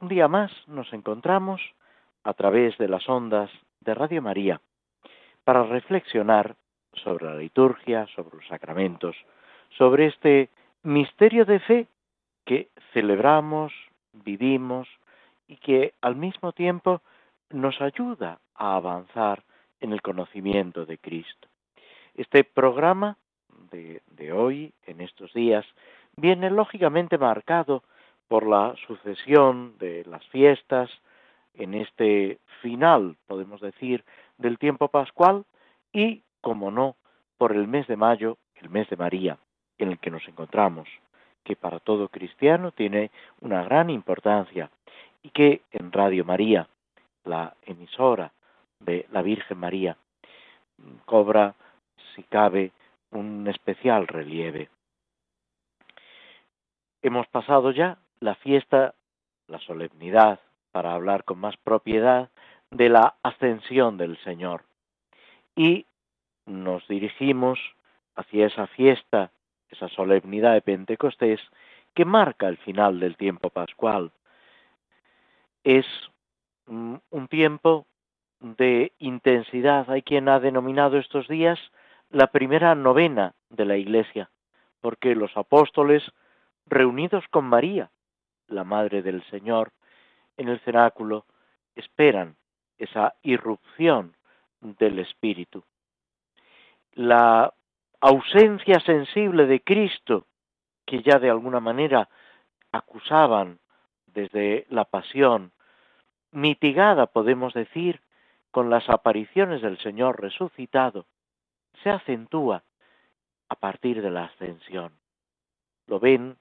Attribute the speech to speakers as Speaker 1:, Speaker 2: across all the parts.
Speaker 1: un día más nos encontramos a través de las ondas de Radio María para reflexionar sobre la liturgia, sobre los sacramentos, sobre este misterio de fe que celebramos, vivimos y que al mismo tiempo nos ayuda a avanzar en el conocimiento de Cristo. Este programa de, hoy, en estos días, viene lógicamente marcado por la sucesión de las fiestas en este final, podemos decir, del tiempo pascual y, como no, por el mes de mayo, el mes de María, en el que nos encontramos, que para todo cristiano tiene una gran importancia y que en Radio María, la emisora de la Virgen María, cobra, si cabe, un especial relieve. Hemos pasado ya la fiesta, la solemnidad, para hablar con más propiedad, de la ascensión del Señor. Y nos dirigimos hacia esa fiesta, esa solemnidad de Pentecostés, que marca el final del tiempo pascual. Es un tiempo de intensidad. Hay quien ha denominado estos días la primera novena de la Iglesia, porque los apóstoles, reunidos con María, la Madre del Señor, en el cenáculo, esperan esa irrupción del Espíritu. La ausencia sensible de Cristo, que ya de alguna manera acusaban desde la pasión, mitigada, podemos decir, con las apariciones del Señor resucitado, se acentúa a partir de la ascensión. Lo ven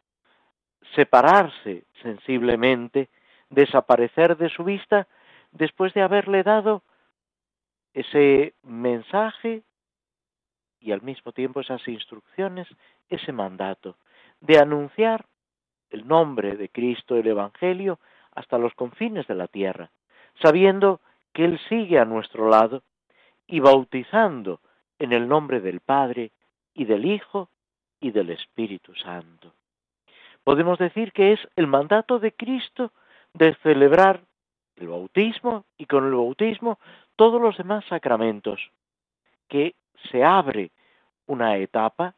Speaker 1: separarse sensiblemente, desaparecer de su vista después de haberle dado ese mensaje y al mismo tiempo esas instrucciones, ese mandato de anunciar el nombre de Cristo, el Evangelio, hasta los confines de la tierra, sabiendo que Él sigue a nuestro lado y bautizando en el nombre del Padre y del Hijo y del Espíritu Santo. Podemos decir que es el mandato de Cristo de celebrar el bautismo y con el bautismo todos los demás sacramentos, que se abre una etapa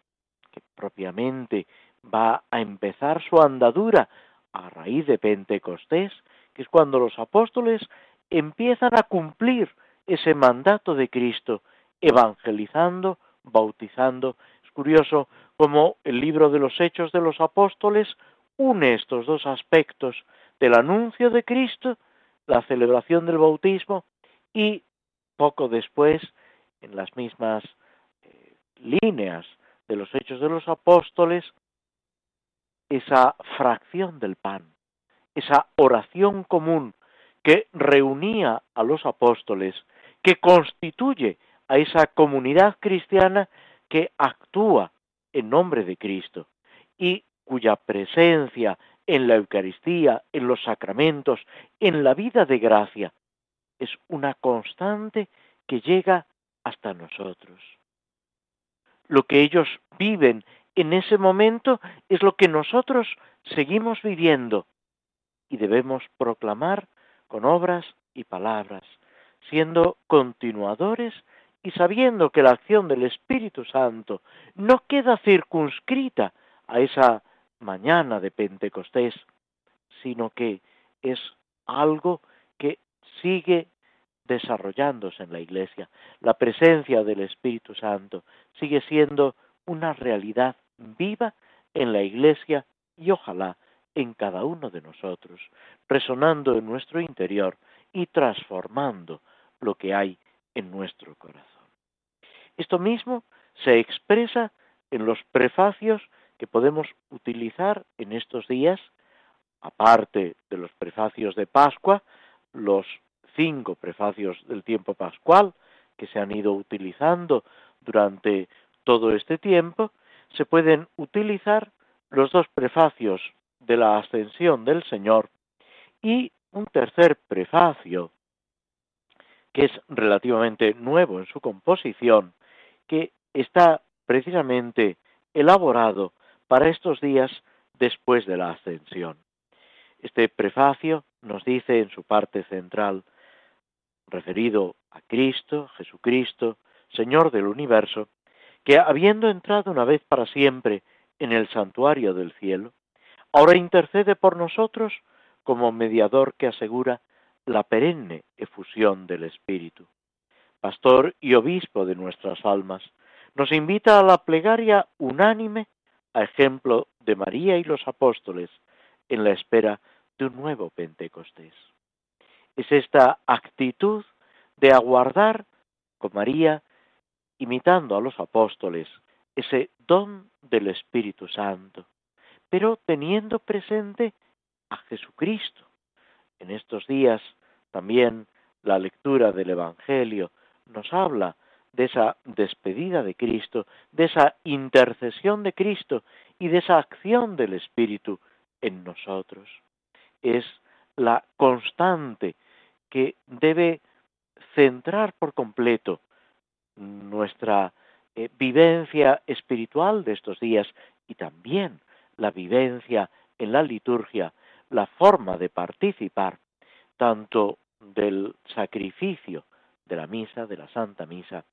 Speaker 1: que propiamente va a empezar su andadura a raíz de Pentecostés, que es cuando los apóstoles empiezan a cumplir ese mandato de Cristo evangelizando, bautizando. Curioso cómo el libro de los Hechos de los Apóstoles une estos dos aspectos del anuncio de Cristo, la celebración del bautismo y poco después, en las mismas eh, líneas de los Hechos de los Apóstoles, esa fracción del pan, esa oración común que reunía a los apóstoles, que constituye a esa comunidad cristiana que actúa en nombre de Cristo y cuya presencia en la Eucaristía, en los sacramentos, en la vida de gracia, es una constante que llega hasta nosotros. Lo que ellos viven en ese momento es lo que nosotros seguimos viviendo y debemos proclamar con obras y palabras, siendo continuadores y sabiendo que la acción del Espíritu Santo no queda circunscrita a esa mañana de Pentecostés, sino que es algo que sigue desarrollándose en la Iglesia. La presencia del Espíritu Santo sigue siendo una realidad viva en la Iglesia y ojalá en cada uno de nosotros, resonando en nuestro interior y transformando lo que hay en nuestro corazón. Esto mismo se expresa en los prefacios que podemos utilizar en estos días aparte de los prefacios de Pascua, los cinco prefacios del tiempo pascual que se han ido utilizando durante todo este tiempo, se pueden utilizar los dos prefacios de la ascensión del Señor y un tercer prefacio que es relativamente nuevo en su composición, que está precisamente elaborado para estos días después de la ascensión. Este prefacio nos dice en su parte central, referido a Cristo, Jesucristo, Señor del universo, que habiendo entrado una vez para siempre en el santuario del cielo, ahora intercede por nosotros como mediador que asegura la perenne efusión del Espíritu. Pastor y obispo de nuestras almas, nos invita a la plegaria unánime a ejemplo de María y los apóstoles en la espera de un nuevo Pentecostés. Es esta actitud de aguardar con María, imitando a los apóstoles, ese don del Espíritu Santo, pero teniendo presente a Jesucristo. En estos días también la lectura del Evangelio nos habla de esa despedida de Cristo, de esa intercesión de Cristo y de esa acción del Espíritu en nosotros. Es la constante que debe centrar por completo nuestra eh, vivencia espiritual de estos días y también la vivencia en la liturgia, la forma de participar tanto del sacrificio de la misa, de la Santa Misa,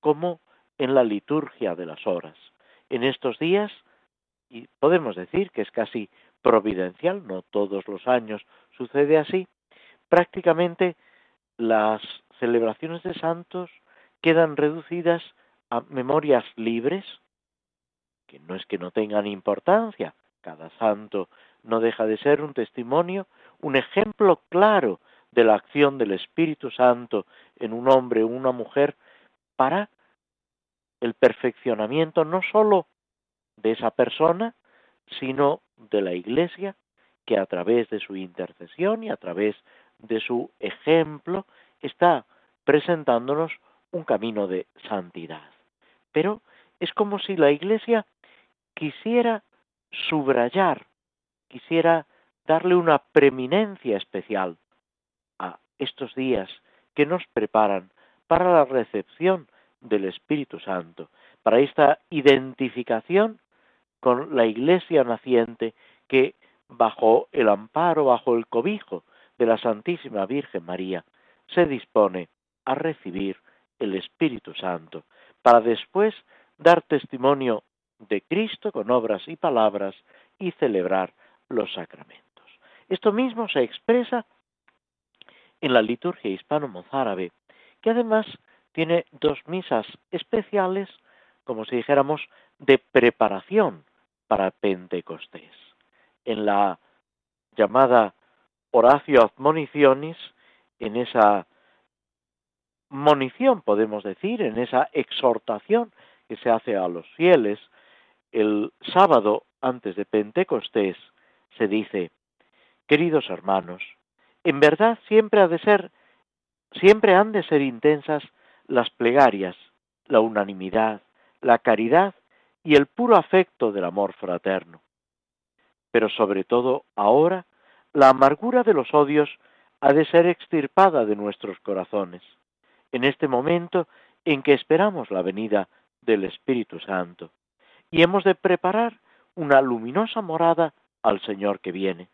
Speaker 1: como en la liturgia de las horas. En estos días, y podemos decir que es casi providencial, no todos los años sucede así, prácticamente las celebraciones de santos quedan reducidas a memorias libres, que no es que no tengan importancia, cada santo no deja de ser un testimonio, un ejemplo claro de la acción del Espíritu Santo en un hombre o una mujer para el perfeccionamiento no sólo de esa persona, sino de la Iglesia, que a través de su intercesión y a través de su ejemplo está presentándonos un camino de santidad. Pero es como si la Iglesia quisiera subrayar, quisiera darle una preeminencia especial a estos días que nos preparan para la recepción del Espíritu Santo, para esta identificación con la iglesia naciente que bajo el amparo, bajo el cobijo de la Santísima Virgen María, se dispone a recibir el Espíritu Santo, para después dar testimonio de Cristo con obras y palabras y celebrar los sacramentos. Esto mismo se expresa en la liturgia hispano-mozárabe que además tiene dos misas especiales, como si dijéramos, de preparación para Pentecostés. En la llamada Horacio Admonicionis, en esa monición, podemos decir, en esa exhortación que se hace a los fieles, el sábado antes de Pentecostés se dice, queridos hermanos, en verdad siempre ha de ser Siempre han de ser intensas las plegarias, la unanimidad, la caridad y el puro afecto del amor fraterno. Pero sobre todo ahora, la amargura de los odios ha de ser extirpada de nuestros corazones, en este momento en que esperamos la venida del Espíritu Santo, y hemos de preparar una luminosa morada al Señor que viene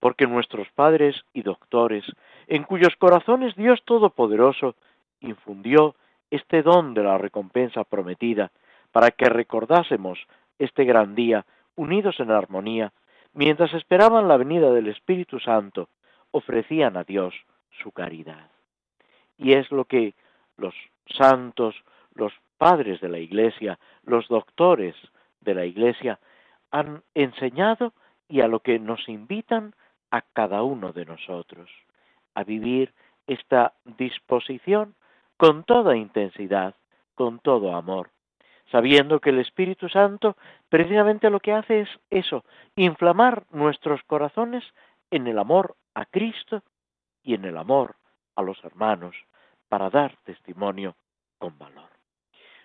Speaker 1: porque nuestros padres y doctores, en cuyos corazones Dios Todopoderoso infundió este don de la recompensa prometida, para que recordásemos este gran día unidos en armonía, mientras esperaban la venida del Espíritu Santo, ofrecían a Dios su caridad. Y es lo que los santos, los padres de la Iglesia, los doctores de la Iglesia han enseñado y a lo que nos invitan a cada uno de nosotros a vivir esta disposición con toda intensidad, con todo amor, sabiendo que el Espíritu Santo precisamente lo que hace es eso, inflamar nuestros corazones en el amor a Cristo y en el amor a los hermanos para dar testimonio con valor.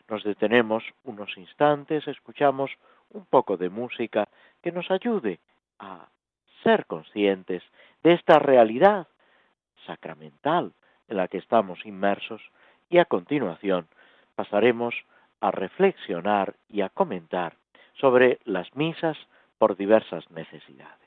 Speaker 1: Nos detenemos unos instantes, escuchamos un poco de música que nos ayude a ser conscientes de esta realidad sacramental en la que estamos inmersos y a continuación pasaremos a reflexionar y a comentar sobre las misas por diversas necesidades.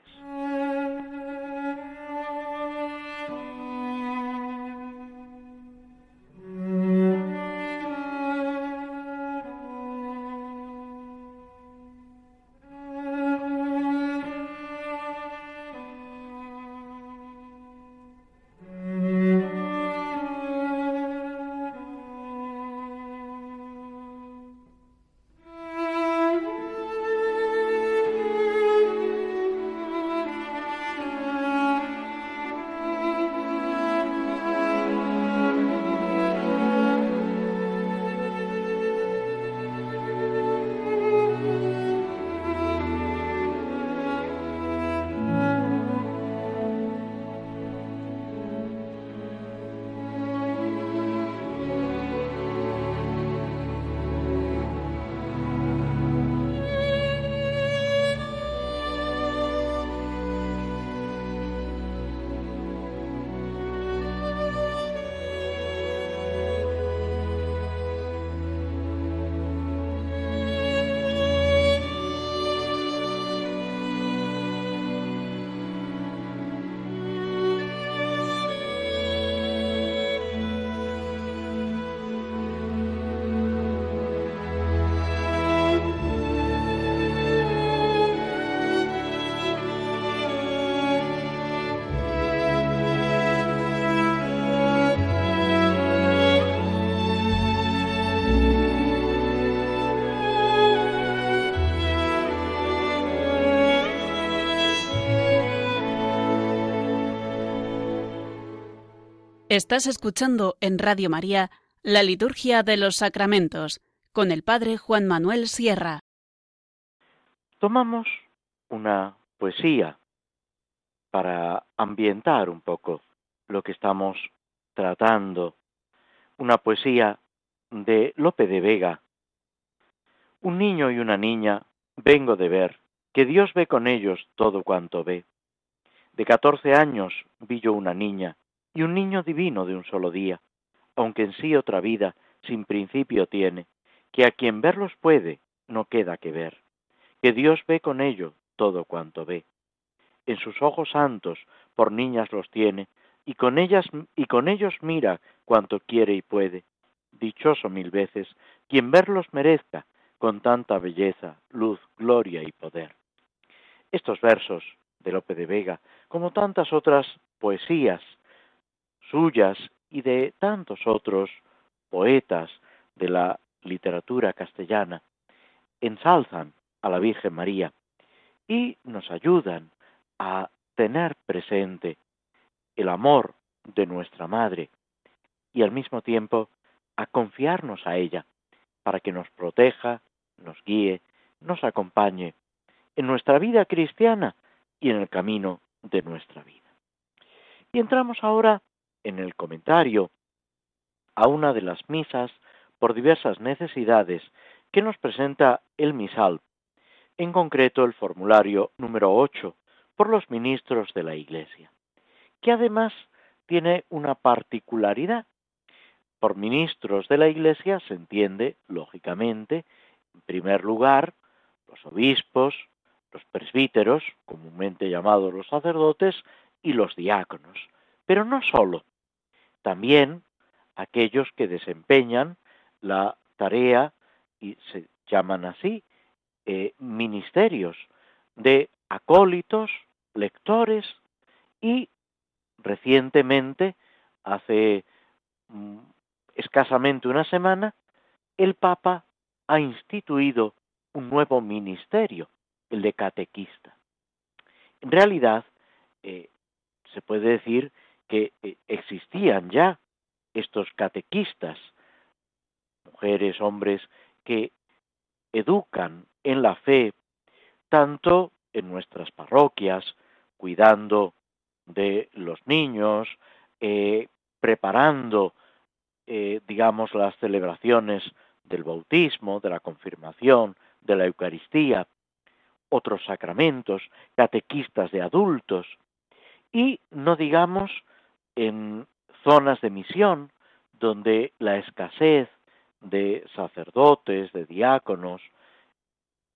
Speaker 2: Estás escuchando en Radio María la Liturgia de los Sacramentos con el Padre Juan Manuel Sierra.
Speaker 1: Tomamos una poesía para ambientar un poco lo que estamos tratando. Una poesía de Lope de Vega. Un niño y una niña vengo de ver, que Dios ve con ellos todo cuanto ve. De catorce años vi yo una niña, y un niño divino de un solo día, aunque en sí otra vida sin principio tiene, que a quien verlos puede, no queda que ver, que Dios ve con ello todo cuanto ve. En sus ojos santos por niñas los tiene, y con ellas y con ellos mira cuanto quiere y puede. Dichoso mil veces quien verlos merezca con tanta belleza, luz, gloria y poder. Estos versos de Lope de Vega, como tantas otras poesías suyas y de tantos otros poetas de la literatura castellana, ensalzan a la Virgen María y nos ayudan a tener presente el amor de nuestra Madre y al mismo tiempo a confiarnos a ella para que nos proteja, nos guíe, nos acompañe en nuestra vida cristiana y en el camino de nuestra vida. Y entramos ahora en el comentario a una de las misas por diversas necesidades que nos presenta el misal, en concreto el formulario número 8 por los ministros de la Iglesia, que además tiene una particularidad. Por ministros de la Iglesia se entiende, lógicamente, en primer lugar, los obispos, los presbíteros, comúnmente llamados los sacerdotes, y los diáconos. Pero no solo, también aquellos que desempeñan la tarea, y se llaman así, eh, ministerios de acólitos, lectores y recientemente, hace mm, escasamente una semana, el Papa ha instituido un nuevo ministerio, el de catequista. En realidad, eh, se puede decir que eh, existían ya estos catequistas, mujeres, hombres, que educan en la fe, tanto en nuestras parroquias, cuidando de los niños, eh, preparando, eh, digamos, las celebraciones del bautismo, de la confirmación, de la Eucaristía, otros sacramentos, catequistas de adultos, y no digamos en zonas de misión donde la escasez de sacerdotes, de diáconos,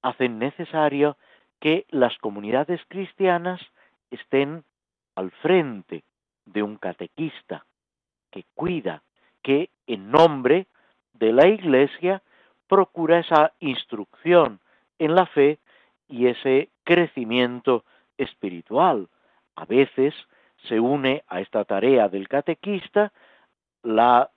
Speaker 1: hacen necesario que las comunidades cristianas estén al frente de un catequista que cuida, que en nombre de la Iglesia procura esa instrucción en la fe y ese crecimiento espiritual. A veces se une a esta tarea del catequista la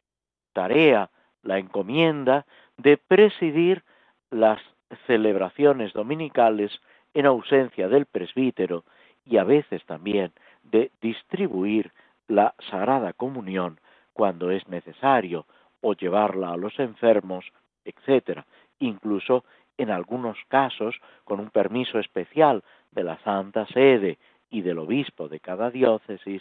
Speaker 1: tarea, la encomienda de presidir las celebraciones dominicales en ausencia del presbítero y a veces también de distribuir la Sagrada Comunión cuando es necesario o llevarla a los enfermos, etc. Incluso en algunos casos, con un permiso especial de la Santa Sede y del obispo de cada diócesis,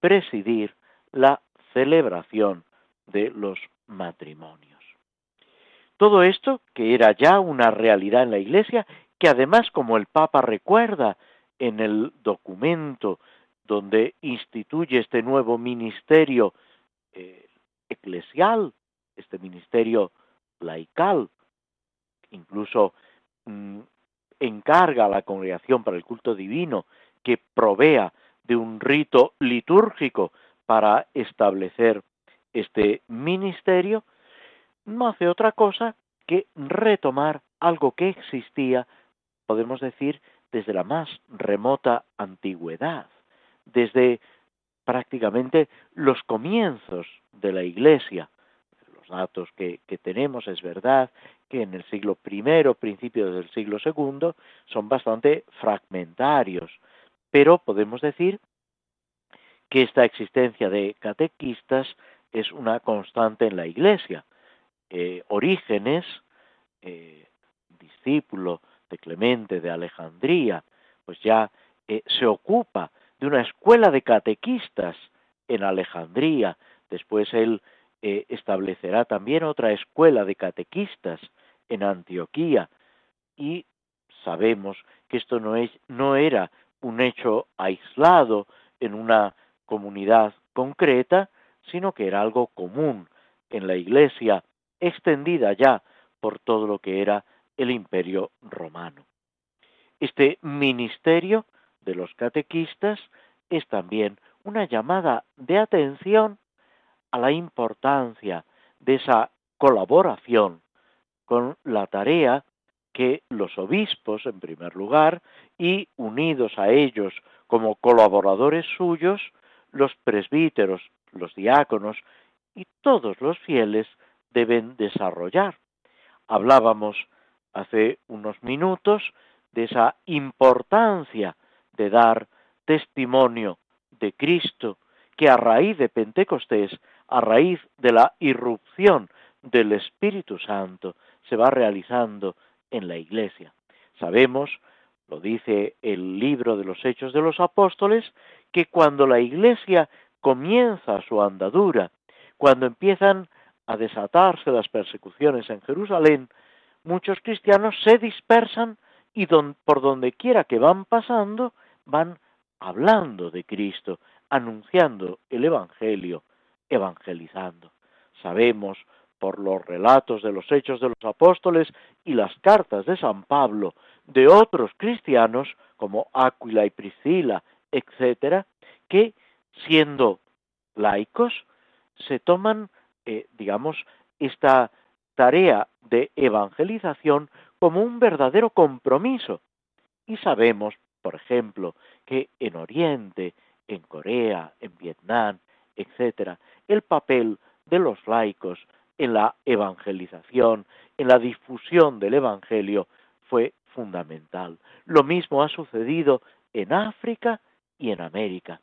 Speaker 1: presidir la celebración de los matrimonios. Todo esto, que era ya una realidad en la Iglesia, que además, como el Papa recuerda en el documento donde instituye este nuevo ministerio eh, eclesial, este ministerio laical, incluso mm, encarga a la congregación para el culto divino que provea de un rito litúrgico para establecer este ministerio, no hace otra cosa que retomar algo que existía, podemos decir, desde la más remota antigüedad, desde prácticamente los comienzos de la Iglesia. Los datos que, tenemos es verdad que en el siglo I, principios del siglo II, son bastante fragmentarios, pero podemos decir que esta existencia de catequistas es una constante en la Iglesia. Eh, Orígenes, eh, discípulo de Clemente de Alejandría, pues ya eh, se ocupa de una escuela de catequistas en Alejandría. Después él establecerá también otra escuela de catequistas en Antioquía. Y sabemos que esto no, es, no era un hecho aislado en una comunidad concreta, sino que era algo común en la Iglesia, extendida ya por todo lo que era el imperio romano. Este ministerio de los catequistas es también una llamada de atención a la importancia de esa colaboración con la tarea que los obispos, en primer lugar, y unidos a ellos como colaboradores suyos, los presbíteros, los diáconos y todos los fieles deben desarrollar. Hablábamos hace unos minutos de esa importancia de dar testimonio de Cristo, que a raíz de Pentecostés, a raíz de la irrupción del Espíritu Santo, se va realizando en la Iglesia. Sabemos, lo dice el libro de los Hechos de los Apóstoles, que cuando la Iglesia comienza su andadura, cuando empiezan a desatarse las persecuciones en Jerusalén, muchos cristianos se dispersan y por donde quiera que van pasando, van hablando de Cristo, anunciando el Evangelio, evangelizando. Sabemos por los relatos de los hechos de los apóstoles y las cartas de San Pablo de otros cristianos como Áquila y Priscila, etcétera, que siendo laicos, se toman, eh, digamos, esta tarea de evangelización como un verdadero compromiso. Y sabemos, por ejemplo, que en Oriente, en Corea, en Vietnam, etcétera, el papel de los laicos en la evangelización, en la difusión del Evangelio, fue fundamental. Lo mismo ha sucedido en África y en América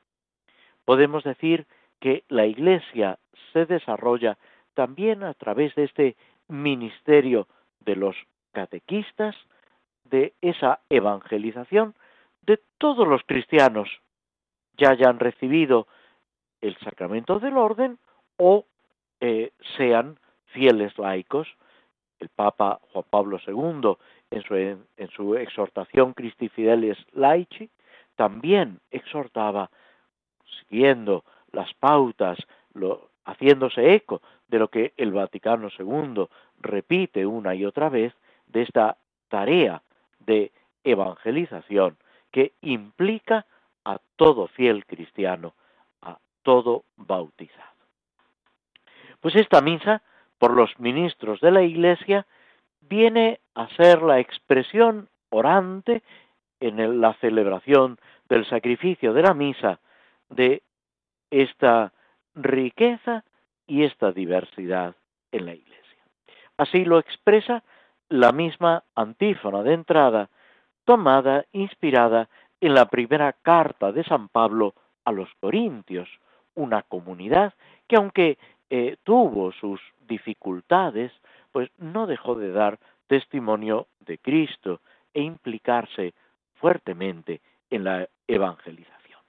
Speaker 1: podemos decir que la Iglesia se desarrolla también a través de este ministerio de los catequistas de esa evangelización de todos los cristianos, ya hayan recibido el sacramento del orden o eh, sean fieles laicos. El Papa Juan Pablo II, en su, en su exhortación Christi Fidelis Laici, también exhortaba, siguiendo las pautas, lo, haciéndose eco de lo que el Vaticano II repite una y otra vez, de esta tarea de evangelización que implica a todo fiel cristiano, a todo bautizado. Pues esta misa, por los ministros de la Iglesia, viene a ser la expresión orante en la celebración del sacrificio de la misa de esta riqueza y esta diversidad en la Iglesia. Así lo expresa la misma antífona de entrada, tomada, inspirada en la primera carta de San Pablo a los Corintios, una comunidad que aunque eh, tuvo sus dificultades, pues no dejó de dar testimonio de Cristo e implicarse fuertemente en la evangelización.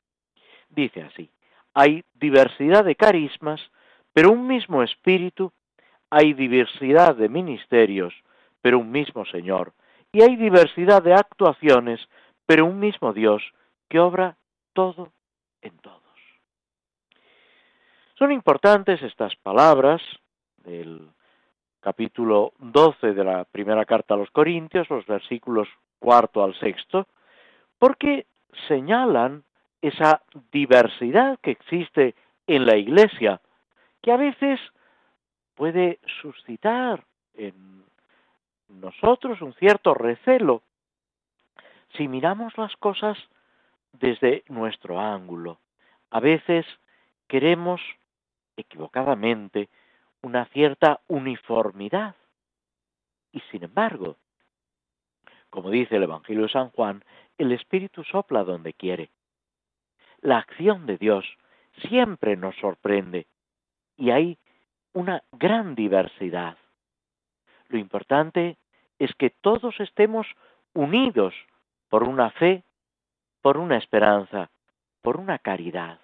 Speaker 1: Dice así, hay diversidad de carismas, pero un mismo espíritu, hay diversidad de ministerios, pero un mismo Señor, y hay diversidad de actuaciones, pero un mismo Dios que obra todo en todos. Son importantes estas palabras del capítulo 12 de la primera carta a los Corintios, los versículos cuarto al sexto, porque señalan esa diversidad que existe en la Iglesia, que a veces puede suscitar en nosotros un cierto recelo si miramos las cosas desde nuestro ángulo. A veces queremos, equivocadamente, una cierta uniformidad. Y sin embargo, como dice el Evangelio de San Juan, el Espíritu sopla donde quiere. La acción de Dios siempre nos sorprende y hay una gran diversidad. Lo importante es que todos estemos unidos por una fe, por una esperanza, por una caridad,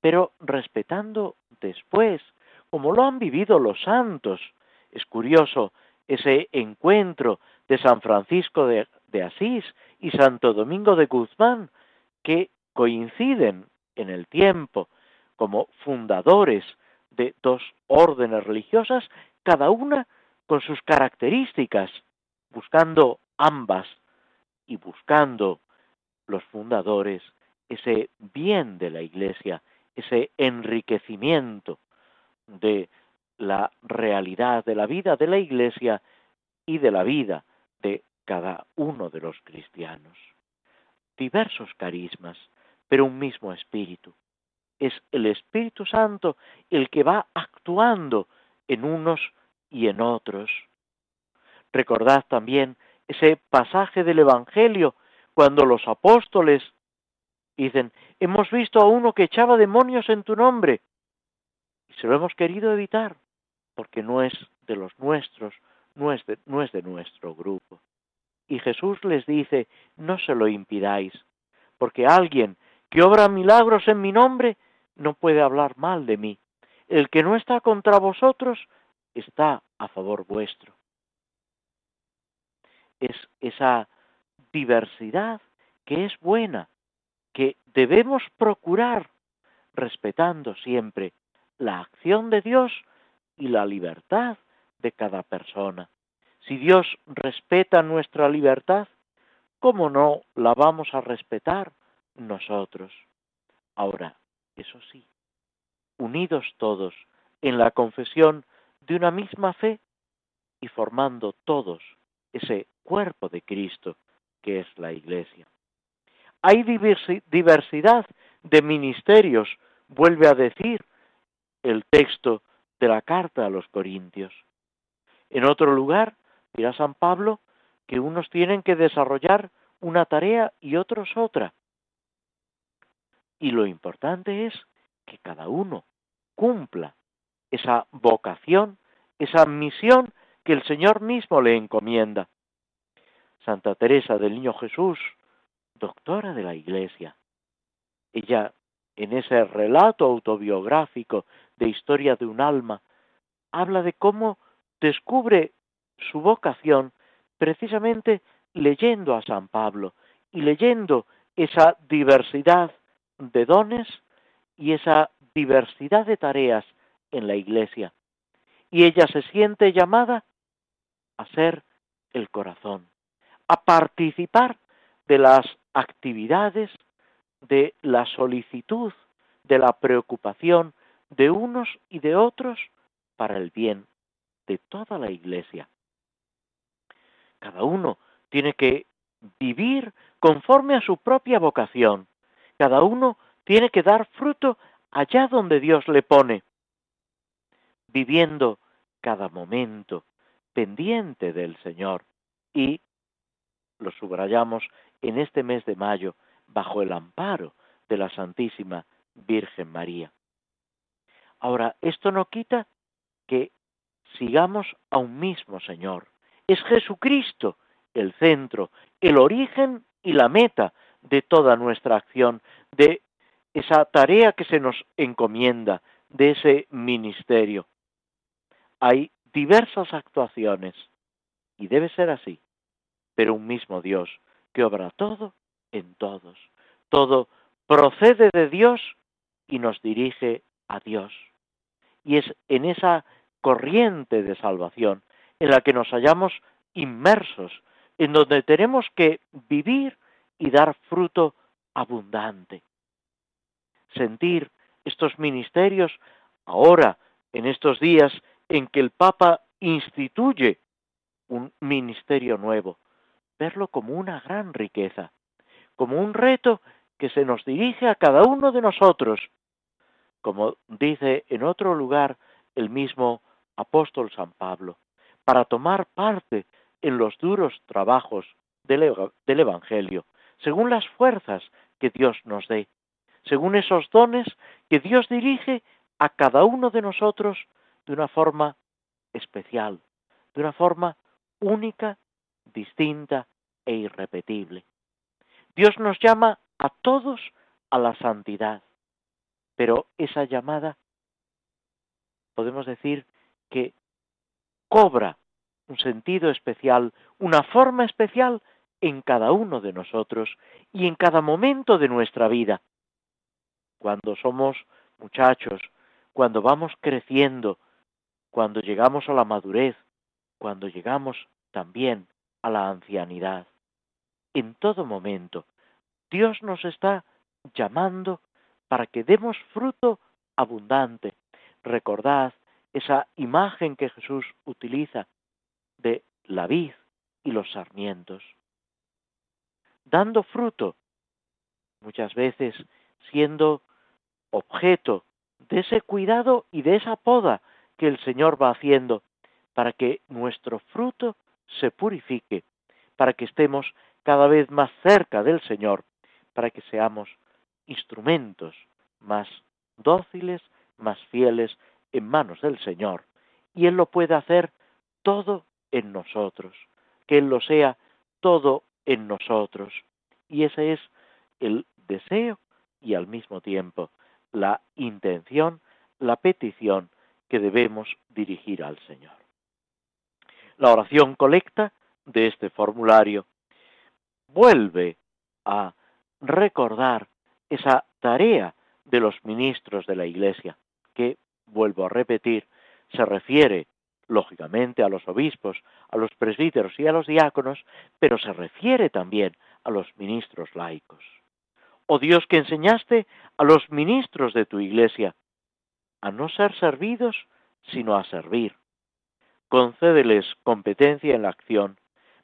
Speaker 1: pero respetando después, como lo han vivido los santos. Es curioso ese encuentro de San Francisco de, Asís y Santo Domingo de Guzmán, que coinciden en el tiempo como fundadores de dos órdenes religiosas, cada una con sus características, buscando ambas y buscando los fundadores ese bien de la Iglesia, ese enriquecimiento de la realidad de la vida de la Iglesia y de la vida de cada uno de los cristianos. Diversos carismas, pero un mismo espíritu. Es el Espíritu Santo el que va actuando en unos y en otros. Recordad también ese pasaje del Evangelio cuando los apóstoles dicen, hemos visto a uno que echaba demonios en tu nombre. Y se lo hemos querido evitar, porque no es de los nuestros, no es de, nuestro grupo. Y Jesús les dice, no se lo impidáis, porque alguien que obra milagros en mi nombre no puede hablar mal de mí. El que no está contra vosotros está a favor vuestro es esa diversidad que es buena, que debemos procurar respetando siempre la acción de Dios y la libertad de cada persona. Si Dios respeta nuestra libertad, ¿cómo no la vamos a respetar nosotros? Ahora, eso sí, unidos todos en la confesión de una misma fe y formando todos ese cuerpo de Cristo que es la Iglesia. Hay diversidad de ministerios, vuelve a decir el texto de la carta a los Corintios. En otro lugar, dirá San Pablo que unos tienen que desarrollar una tarea y otros otra. Y lo importante es que cada uno cumpla esa vocación, esa misión que el Señor mismo le encomienda. Santa Teresa del Niño Jesús, doctora de la Iglesia. Ella, en ese relato autobiográfico de historia de un alma, habla de cómo descubre su vocación precisamente leyendo a San Pablo y leyendo esa diversidad de dones y esa diversidad de tareas en la iglesia. Y ella se siente llamada a ser el corazón, a participar de las actividades, de la solicitud, de la preocupación de unos y de otros para el bien de toda la iglesia. Cada uno tiene que vivir conforme a su propia vocación. Cada uno tiene que dar fruto allá donde Dios le pone, viviendo cada momento pendiente del Señor y, lo subrayamos en este mes de mayo, bajo el amparo de la Santísima Virgen María. Ahora, esto no quita que sigamos a un mismo Señor. Es Jesucristo el centro, el origen y la meta de toda nuestra acción, de esa tarea que se nos encomienda, de ese ministerio. Hay diversas actuaciones y debe ser así, pero un mismo Dios que obra todo en todos. Todo procede de Dios y nos dirige a Dios. Y es en esa corriente de salvación en la que nos hallamos inmersos, en donde tenemos que vivir y dar fruto abundante. Sentir estos ministerios ahora, en estos días en que el Papa instituye un ministerio nuevo, verlo como una gran riqueza, como un reto que se nos dirige a cada uno de nosotros, como dice en otro lugar el mismo apóstol San Pablo, para tomar parte en los duros trabajos del, del Evangelio, según las fuerzas que Dios nos dé, según esos dones que Dios dirige a cada uno de nosotros de una forma especial, de una forma única, distinta e irrepetible. Dios nos llama a todos a la santidad, pero esa llamada podemos decir que cobra un sentido especial, una forma especial en cada uno de nosotros y en cada momento de nuestra vida. Cuando somos muchachos, cuando vamos creciendo, cuando llegamos a la madurez, cuando llegamos también a la ancianidad en todo momento. Dios nos está llamando para que demos fruto abundante. Recordad esa imagen que Jesús utiliza de la vid y los sarmientos. Dando fruto, muchas veces siendo objeto de ese cuidado y de esa poda que el Señor va haciendo para que nuestro fruto se purifique, para que estemos cada vez más cerca del Señor, para que seamos instrumentos más dóciles, más fieles en manos del Señor, y Él lo pueda hacer todo en nosotros, que Él lo sea todo en nosotros. Y ese es el deseo y al mismo tiempo la intención, la petición que debemos dirigir al Señor. La oración colecta de este formulario vuelve a recordar esa tarea de los ministros de la Iglesia, que, vuelvo a repetir, se refiere lógicamente a los obispos, a los presbíteros y a los diáconos, pero se refiere también a los ministros laicos. Oh Dios que enseñaste a los ministros de tu Iglesia a no ser servidos, sino a servir. Concédeles competencia en la acción,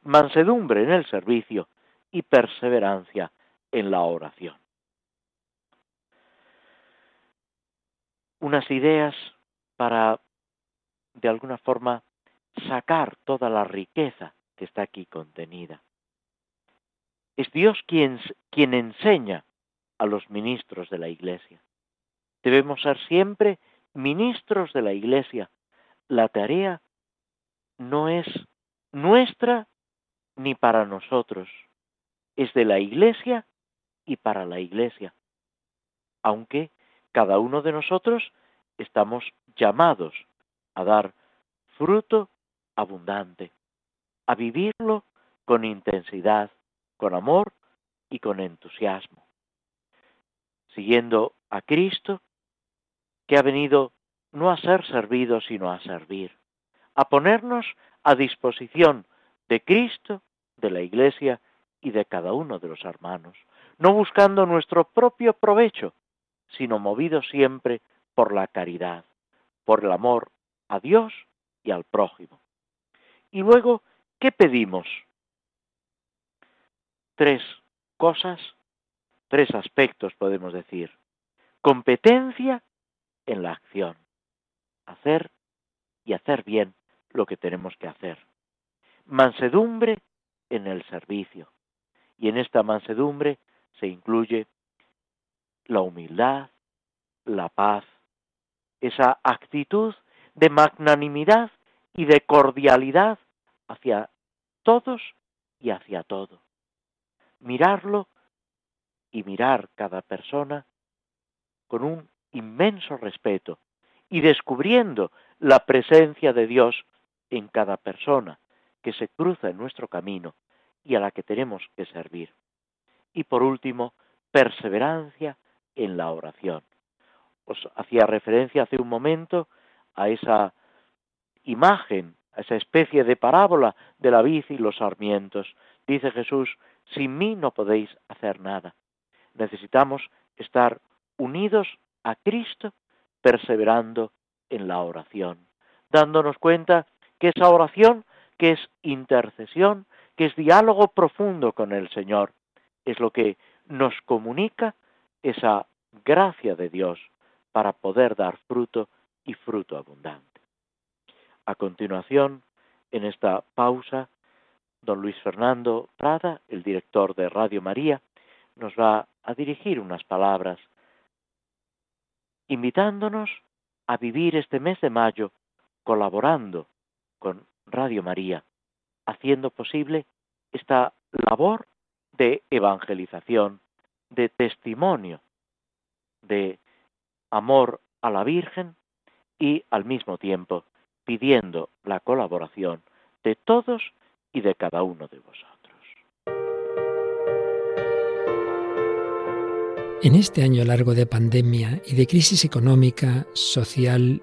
Speaker 1: mansedumbre en el servicio y perseverancia en la oración. Unas ideas para, de alguna forma, sacar toda la riqueza que está aquí contenida. Es Dios quien, quien enseña a los ministros de la Iglesia. Debemos ser siempre ministros de la Iglesia. La tarea no es nuestra ni para nosotros, es de la Iglesia y para la Iglesia, aunque cada uno de nosotros estamos llamados a dar fruto abundante, a vivirlo con intensidad, con amor y con entusiasmo, siguiendo a Cristo, que ha venido no a ser servido, sino a servir, a ponernos a disposición de Cristo, de la Iglesia y de cada uno de los hermanos, no buscando nuestro propio provecho, sino movido siempre por la caridad, por el amor a Dios y al prójimo. Y luego, ¿qué pedimos? Tres cosas, tres aspectos podemos decir. Competencia en la acción, hacer y hacer bien lo que tenemos que hacer. Mansedumbre en el servicio. Y en esta mansedumbre se incluye la humildad, la paz, esa actitud de magnanimidad y de cordialidad hacia todos y hacia todo. Mirarlo y mirar cada persona con un inmenso respeto y descubriendo la presencia de Dios en cada persona que se cruza en nuestro camino y a la que tenemos que servir. Y por último, perseverancia en la oración. Os hacía referencia hace un momento a esa imagen, a esa especie de parábola de la vid y los sarmientos. Dice Jesús, sin mí no podéis hacer nada. Necesitamos estar unidos a Cristo, perseverando en la oración, dándonos cuenta que esa oración, que es intercesión, que es diálogo profundo con el Señor, es lo que nos comunica esa gracia de Dios para poder dar fruto y fruto abundante. A continuación, en esta pausa, don Luis Fernando Prada, el director de Radio María, nos va a dirigir unas palabras invitándonos a vivir este mes de mayo colaborando con Radio María, haciendo posible esta labor de evangelización, de testimonio, de amor a la Virgen y al mismo tiempo pidiendo la colaboración de todos y de cada uno de vosotros.
Speaker 3: En este año largo de pandemia y de crisis económica, social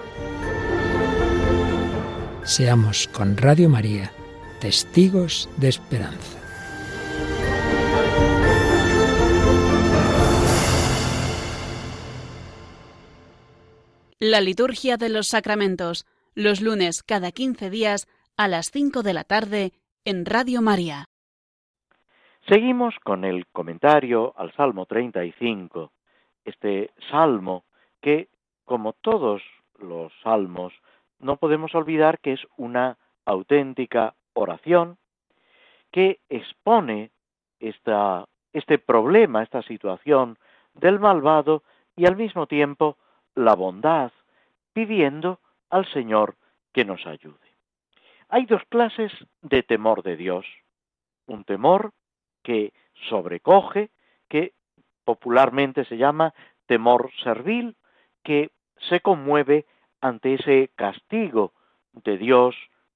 Speaker 3: Seamos con Radio María testigos de esperanza.
Speaker 2: La liturgia de los sacramentos, los lunes cada 15 días a las 5 de la tarde en Radio María.
Speaker 1: Seguimos con el comentario al Salmo 35, este salmo que, como todos los salmos, no podemos olvidar que es una auténtica oración que expone este problema, esta situación del malvado y al mismo tiempo la bondad, pidiendo al Señor que nos ayude. Hay dos clases de temor de Dios. Un temor que sobrecoge, que popularmente se llama temor servil, que se conmueve ante ese castigo de Dios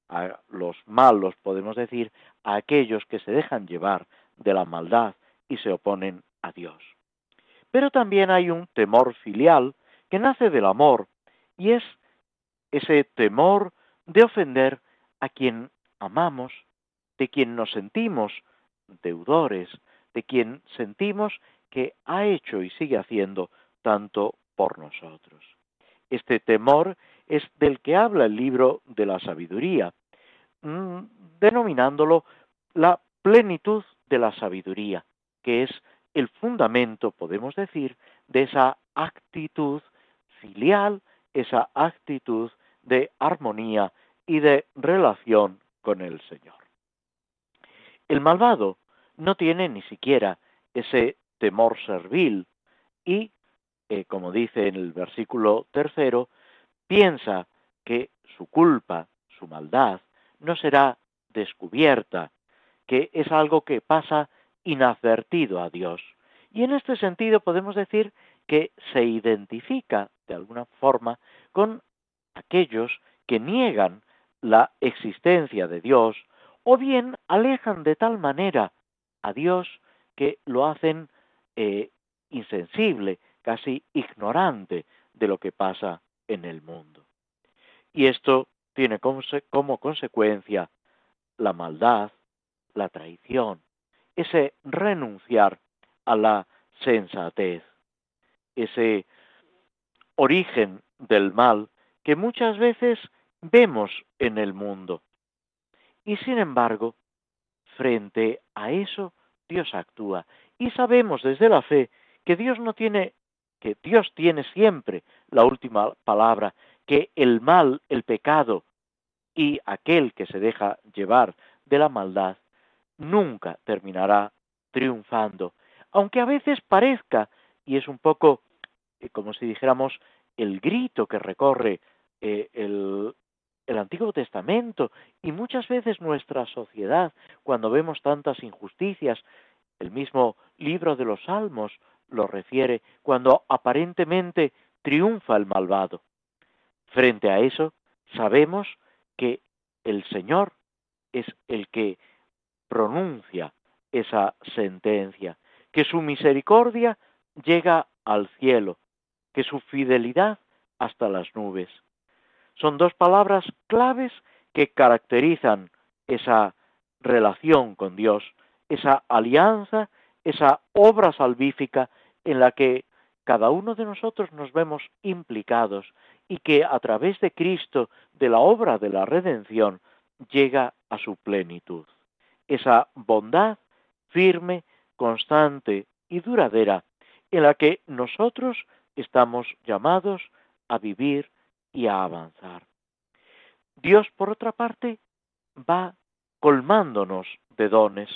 Speaker 1: a los malos, podemos decir, a aquellos que se dejan llevar de la maldad y se oponen a Dios. Pero también hay un temor filial que nace del amor y es ese temor de ofender a quien amamos, de quien nos sentimos deudores, de quien sentimos que ha hecho y sigue haciendo tanto por nosotros. Este temor es del que habla el libro de la sabiduría, mm, denominándolo la plenitud de la sabiduría, que es el fundamento, podemos decir, de esa actitud filial, esa actitud de armonía y de relación con el Señor. El malvado no tiene ni siquiera ese temor servil y, eh, como dice en el versículo tercero, piensa que su culpa, su maldad, no será descubierta, que es algo que pasa inadvertido a Dios. Y en este sentido podemos decir que se identifica de alguna forma con aquellos que niegan la existencia de Dios o bien alejan de tal manera a Dios que lo hacen eh, insensible, casi ignorante de lo que pasa en el mundo. Y esto tiene como consecuencia la maldad, la traición, ese renunciar a la sensatez, ese origen del mal que muchas veces vemos en el mundo. Y sin embargo, frente a eso, Dios actúa. Y sabemos desde la fe que Dios no tiene, que Dios tiene siempre la última palabra, que el mal, el pecado y aquel que se deja llevar de la maldad nunca terminará triunfando, aunque a veces parezca, y es un poco eh, como si dijéramos el grito que recorre eh, el, el Antiguo Testamento y muchas veces nuestra sociedad, cuando vemos tantas injusticias, el mismo libro de los Salmos lo refiere, cuando aparentemente triunfa el malvado. Frente a eso, sabemos que el Señor es el que pronuncia esa sentencia, que su misericordia llega al cielo, que su fidelidad hasta las nubes. Son dos palabras claves que caracterizan esa relación con Dios, esa alianza, esa obra salvífica en la que cada uno de nosotros nos vemos implicados y que a través de Cristo, de la obra de la redención, llega a su plenitud. Esa bondad firme, constante y duradera en la que nosotros estamos llamados a vivir y a avanzar. Dios, por otra parte, va colmándonos de dones.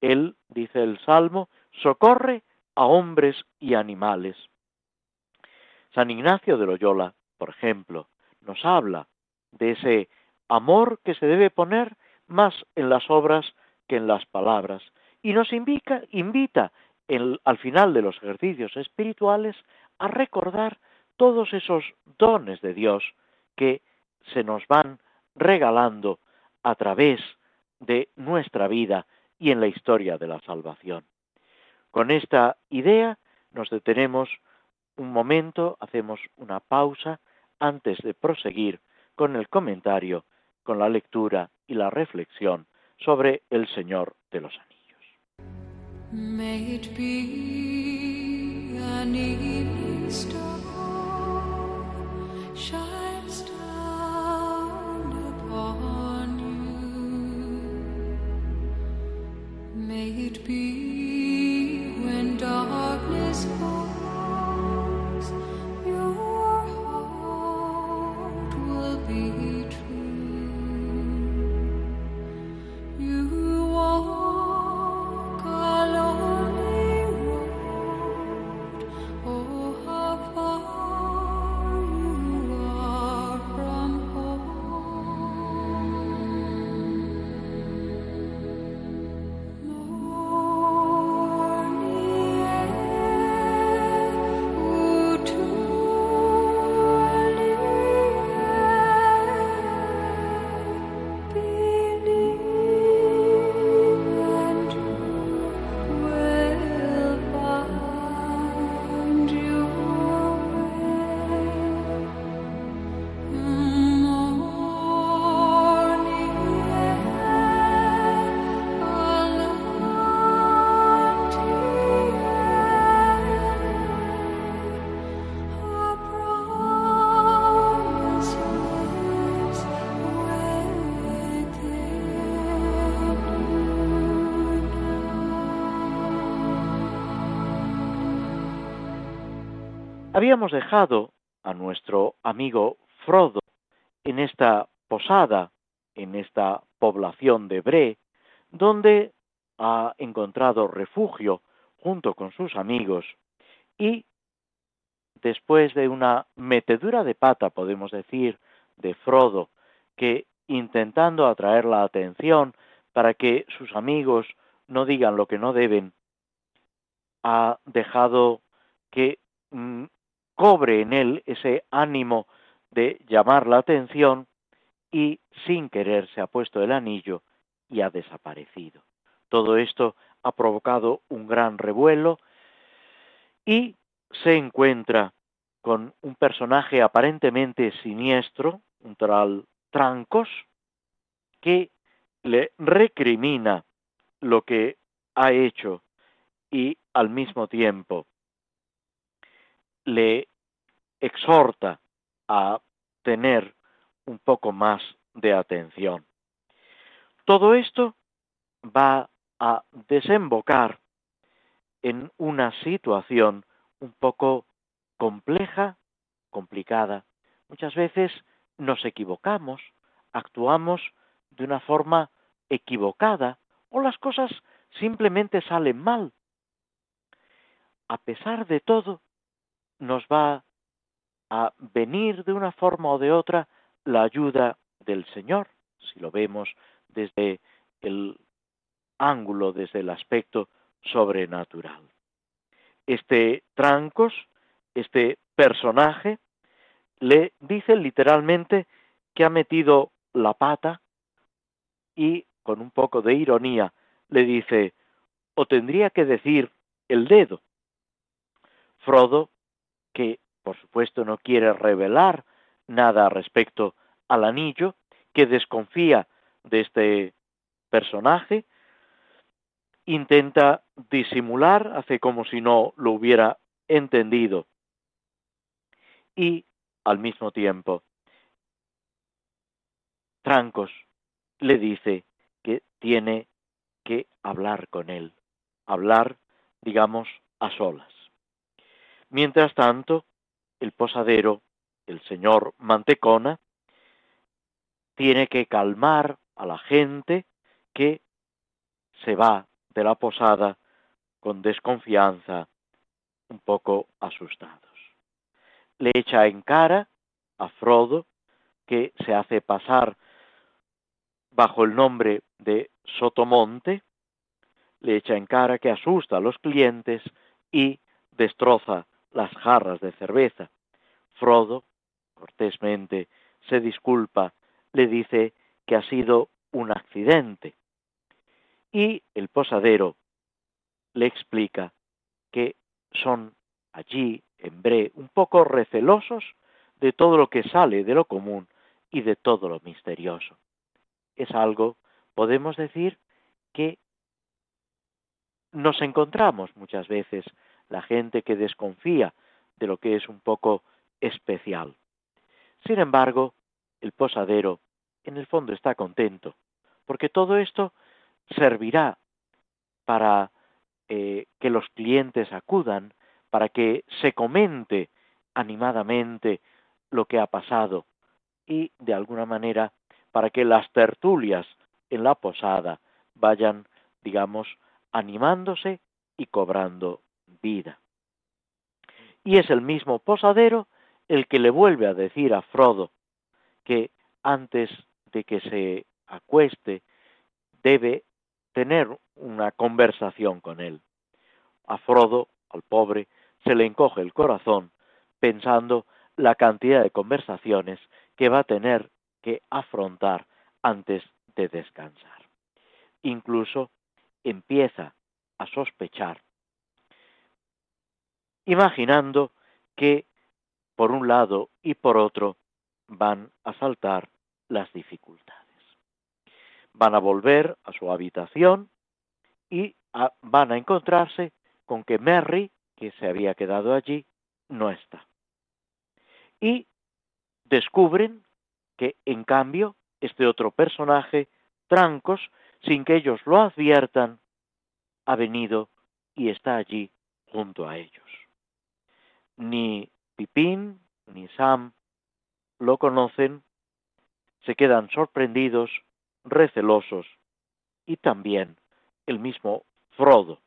Speaker 1: Él, dice el Salmo, socorre a hombres y animales. San Ignacio de Loyola, por ejemplo, nos habla de ese amor que se debe poner más en las obras que en las palabras y nos invita, invita al final de los ejercicios espirituales a recordar todos esos dones de Dios que se nos van regalando a través de nuestra vida y en la historia de la salvación. Con esta idea nos detenemos un momento, hacemos una pausa antes de proseguir con el comentario, con la lectura y la reflexión sobre el Señor de los Anillos.
Speaker 4: It be
Speaker 1: Habíamos dejado a nuestro amigo Frodo en esta posada, en esta población de Bre, donde ha encontrado refugio junto con sus amigos. Y después de una metedura de pata, podemos decir, de Frodo, que intentando atraer la atención para que sus amigos no digan lo que no deben, ha dejado que mm, cobre en él ese ánimo de llamar la atención y sin querer se ha puesto el anillo y ha desaparecido. Todo esto ha provocado un gran revuelo y se encuentra con un personaje aparentemente siniestro, un tal Trancos, que le recrimina lo que ha hecho y al mismo tiempo le exhorta a tener un poco más de atención. Todo esto va a desembocar en una situación un poco compleja, complicada. Muchas veces nos equivocamos, actuamos de una forma equivocada o las cosas simplemente salen mal. A pesar de todo, nos va a venir de una forma o de otra la ayuda del Señor, si lo vemos desde el ángulo, desde el aspecto sobrenatural. Este Trancos, este personaje, le dice literalmente que ha metido la pata y con un poco de ironía le dice, o tendría que decir el dedo. Frodo, que por supuesto no quiere revelar nada respecto al anillo, que desconfía de este personaje, intenta disimular, hace como si no lo hubiera entendido. Y al mismo tiempo, Trancos le dice que tiene que hablar con él, hablar, digamos, a solas. Mientras tanto, el posadero, el señor Mantecona, tiene que calmar a la gente que se va de la posada con desconfianza, un poco asustados. Le echa en cara a Frodo, que se hace pasar bajo el nombre de Sotomonte, le echa en cara que asusta a los clientes y destroza las jarras de cerveza. Frodo, cortésmente, se disculpa, le dice que ha sido un accidente. Y el posadero le explica que son allí, en Bre, un poco recelosos de todo lo que sale de lo común y de todo lo misterioso. Es algo, podemos decir, que nos encontramos muchas veces la gente que desconfía de lo que es un poco especial. Sin embargo, el posadero en el fondo está contento, porque todo esto servirá para eh, que los clientes acudan, para que se comente animadamente lo que ha pasado y de alguna manera para que las tertulias en la posada vayan, digamos, animándose y cobrando vida. Y es el mismo posadero el que le vuelve a decir a Frodo que antes de que se acueste debe tener una conversación con él. A Frodo, al pobre, se le encoge el corazón pensando la cantidad de conversaciones que va a tener que afrontar antes de descansar. Incluso empieza a sospechar, imaginando que por un lado y por otro van a saltar las dificultades van a volver a su habitación y van a encontrarse con que Merry, que se había quedado allí, no está. Y descubren que, en cambio, este otro personaje, Trancos, sin que ellos lo adviertan, ha venido y está allí junto a ellos. Ni Pipín ni Sam lo conocen, se quedan sorprendidos, recelosos, y también el mismo Frodo.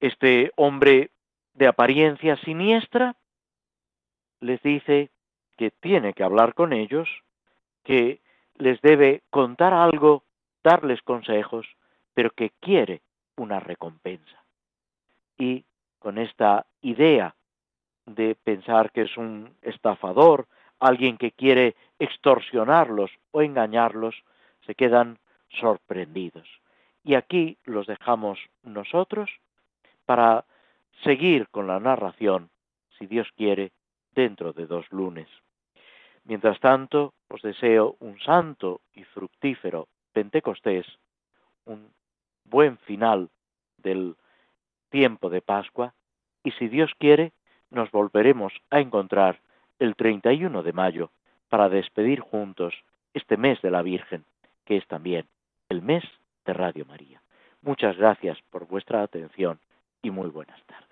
Speaker 1: Este hombre de apariencia siniestra les dice que tiene que hablar con ellos, que les debe contar algo, darles consejos, pero que quiere una recompensa. Y con esta idea de pensar que es un estafador, alguien que quiere extorsionarlos o engañarlos, se quedan sorprendidos. Y aquí los dejamos nosotros para seguir con la narración, si Dios quiere, dentro de dos lunes. Mientras tanto, os deseo un santo y fructífero Pentecostés, un buen final del tiempo de Pascua, y si Dios quiere, nos volveremos a encontrar el 31 de mayo para despedir juntos este mes de la Virgen, que es también el mes de Radio María. Muchas gracias por vuestra atención y muy buenas tardes.